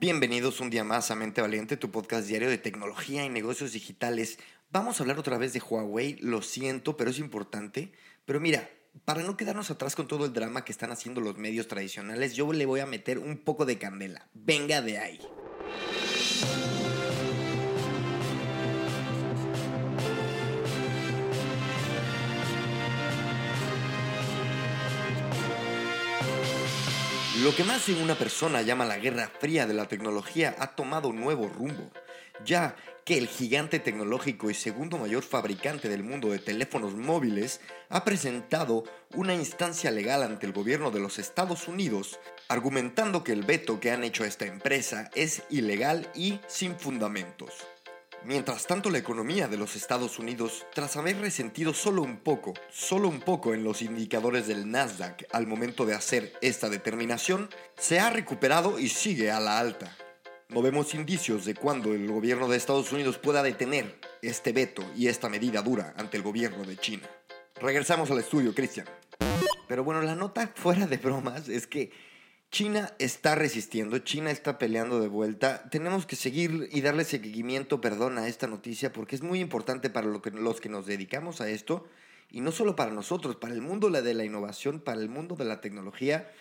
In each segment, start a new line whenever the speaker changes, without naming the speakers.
Bienvenidos un día más a Mente Valiente, tu podcast diario de tecnología y negocios digitales. Vamos a hablar otra vez de Huawei, lo siento, pero es importante. Pero mira, para no quedarnos atrás con todo el drama que están haciendo los medios tradicionales, yo le voy a meter un poco de candela. Venga de ahí. Lo que más de una persona llama la guerra fría de la tecnología ha tomado nuevo rumbo, ya que el gigante tecnológico y segundo mayor fabricante del mundo de teléfonos móviles ha presentado una instancia legal ante el gobierno de los Estados Unidos, argumentando que el veto que han hecho a esta empresa es ilegal y sin fundamentos. Mientras tanto, la economía de los Estados Unidos, tras haber resentido solo un poco, solo un poco en los indicadores del Nasdaq al momento de hacer esta determinación, se ha recuperado y sigue a la alta. No vemos indicios de cuándo el gobierno de Estados Unidos pueda detener este veto y esta medida dura ante el gobierno de China. Regresamos al estudio, Cristian. Pero bueno, la nota fuera de bromas es que China está resistiendo, China está peleando de vuelta. Tenemos que seguir y darle seguimiento, perdón, a esta noticia porque es muy importante para los que nos dedicamos a esto y no solo para nosotros, para el mundo de la innovación, para el mundo de la tecnología.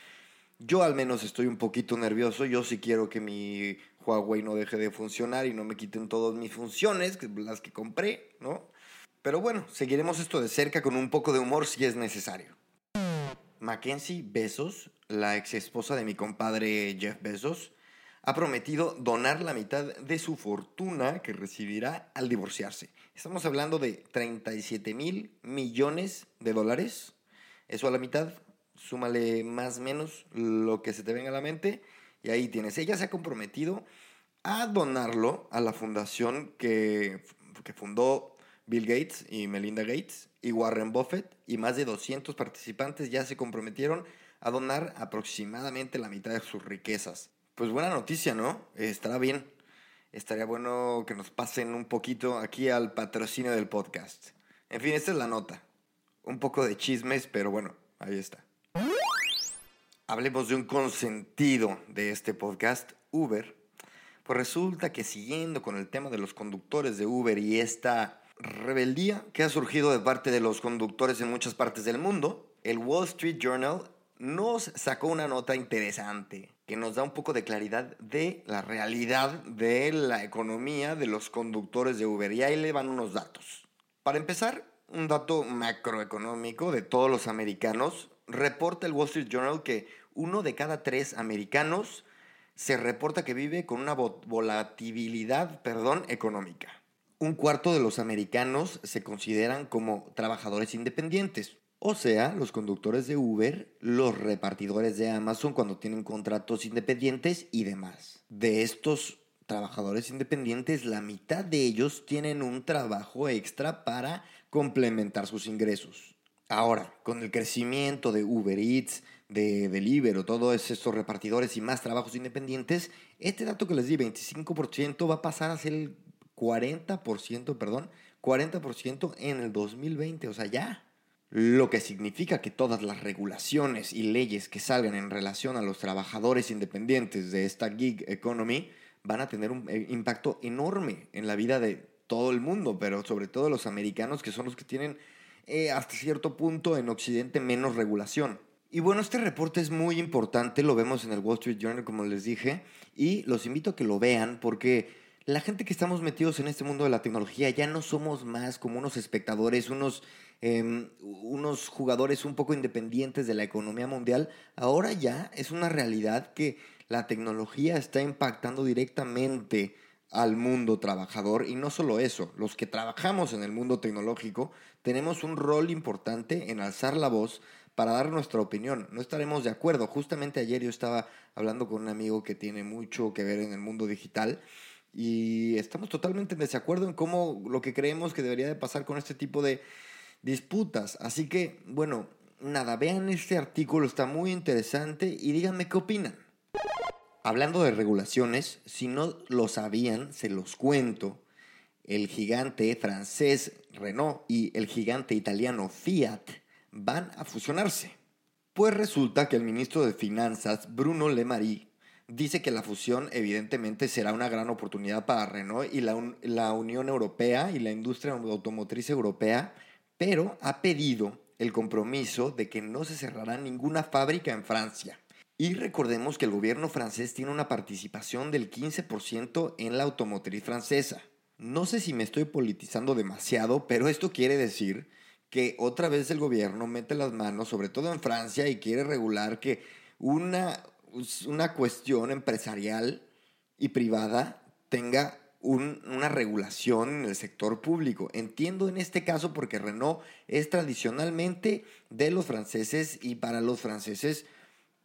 Yo al menos estoy un poquito nervioso, yo sí quiero que mi Huawei no deje de funcionar y no me quiten todas mis funciones, las que compré, ¿no? Pero bueno, seguiremos esto de cerca con un poco de humor si es necesario. Mackenzie Bezos, la ex esposa de mi compadre Jeff Bezos, ha prometido donar la mitad de su fortuna que recibirá al divorciarse. Estamos hablando de 37 mil millones de dólares. Eso a la mitad, súmale más o menos lo que se te venga a la mente y ahí tienes. Ella se ha comprometido a donarlo a la fundación que, que fundó Bill Gates y Melinda Gates y Warren Buffett y más de 200 participantes ya se comprometieron a donar aproximadamente la mitad de sus riquezas. Pues buena noticia, ¿no? Estará bien. Estaría bueno que nos pasen un poquito aquí al patrocinio del podcast. En fin, esta es la nota. Un poco de chismes, pero bueno, ahí está. Hablemos de un consentido de este podcast, Uber. Pues resulta que siguiendo con el tema de los conductores de Uber y esta rebeldía que ha surgido de parte de los conductores en muchas partes del mundo, el Wall Street Journal nos sacó una nota interesante que nos da un poco de claridad de la realidad de la economía de los conductores de Uber. Y ahí le van unos datos. Para empezar, un dato macroeconómico de todos los americanos. Reporta el Wall Street Journal que uno de cada tres americanos se reporta que vive con una volatilidad perdón, económica. Un cuarto de los americanos se consideran como trabajadores independientes. O sea, los conductores de Uber, los repartidores de Amazon cuando tienen contratos independientes y demás. De estos trabajadores independientes, la mitad de ellos tienen un trabajo extra para complementar sus ingresos. Ahora, con el crecimiento de Uber Eats, de Deliveroo, todos estos repartidores y más trabajos independientes, este dato que les di, 25%, va a pasar a ser el 40%, perdón, 40% en el 2020, o sea, ya. Lo que significa que todas las regulaciones y leyes que salgan en relación a los trabajadores independientes de esta gig economy van a tener un eh, impacto enorme en la vida de todo el mundo, pero sobre todo los americanos que son los que tienen eh, hasta cierto punto en Occidente menos regulación. Y bueno, este reporte es muy importante, lo vemos en el Wall Street Journal como les dije, y los invito a que lo vean porque la gente que estamos metidos en este mundo de la tecnología ya no somos más como unos espectadores, unos, em, unos jugadores un poco independientes de la economía mundial. Ahora ya es una realidad que la tecnología está impactando directamente al mundo trabajador y no solo eso, los que trabajamos en el mundo tecnológico tenemos un rol importante en alzar la voz para dar nuestra opinión. No estaremos de acuerdo. Justamente ayer yo estaba hablando con un amigo que tiene mucho que ver en el mundo digital y estamos totalmente en desacuerdo en cómo lo que creemos que debería de pasar con este tipo de disputas. Así que, bueno, nada, vean este artículo, está muy interesante y díganme qué opinan. Hablando de regulaciones, si no lo sabían, se los cuento. El gigante francés Renault y el gigante italiano Fiat van a fusionarse. Pues resulta que el ministro de Finanzas, Bruno Le Maire, dice que la fusión evidentemente será una gran oportunidad para Renault y la, la Unión Europea y la industria automotriz europea, pero ha pedido el compromiso de que no se cerrará ninguna fábrica en Francia. Y recordemos que el gobierno francés tiene una participación del 15% en la automotriz francesa. No sé si me estoy politizando demasiado, pero esto quiere decir que otra vez el gobierno mete las manos, sobre todo en Francia, y quiere regular que una, una cuestión empresarial y privada tenga una regulación en el sector público. Entiendo en este caso porque Renault es tradicionalmente de los franceses y para los franceses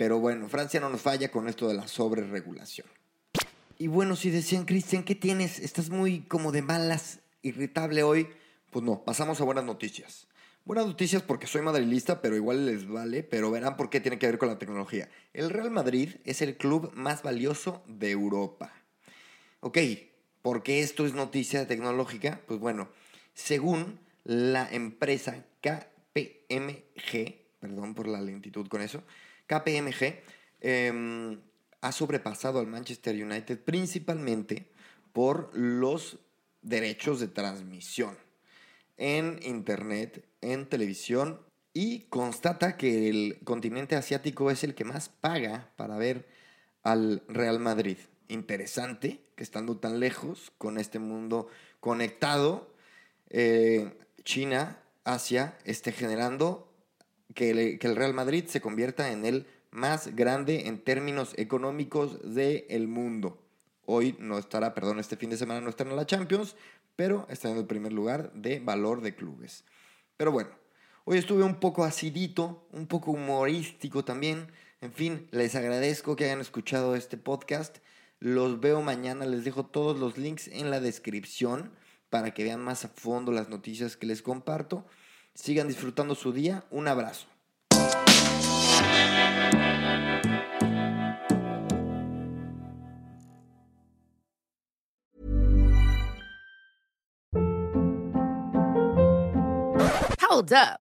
pero bueno, Francia no nos falla con esto de la sobreregulación. Y bueno, si decían, Cristian, ¿qué tienes? Estás muy como de malas, irritable hoy. Pues no, pasamos a buenas noticias. Buenas noticias porque soy madrilista, pero igual les vale, pero verán por qué tiene que ver con la tecnología. El Real Madrid es el club más valioso de Europa. Ok, ¿por qué esto es noticia tecnológica? Pues bueno, según la empresa KPMG, perdón por la lentitud con eso, KPMG em, ha sobrepasado al Manchester United principalmente por los derechos de transmisión en Internet, en televisión y constata que el continente asiático es el que más paga para ver al Real Madrid. Interesante que estando tan lejos, con este mundo conectado, eh, China, Asia, esté generando que, el Real Madrid se convierta en el más grande en términos económicos del mundo. Hoy no estará, perdón, este fin de semana no estará en la Champions, pero está en el primer lugar de valor de clubes. Pero bueno, hoy estuve un poco acidito, un poco humorístico también. En fin, les agradezco que hayan escuchado este podcast. Los veo mañana, les dejo todos los links en la descripción para que vean más a fondo las noticias que les comparto. Sigan disfrutando su día. Un abrazo.
Hold up.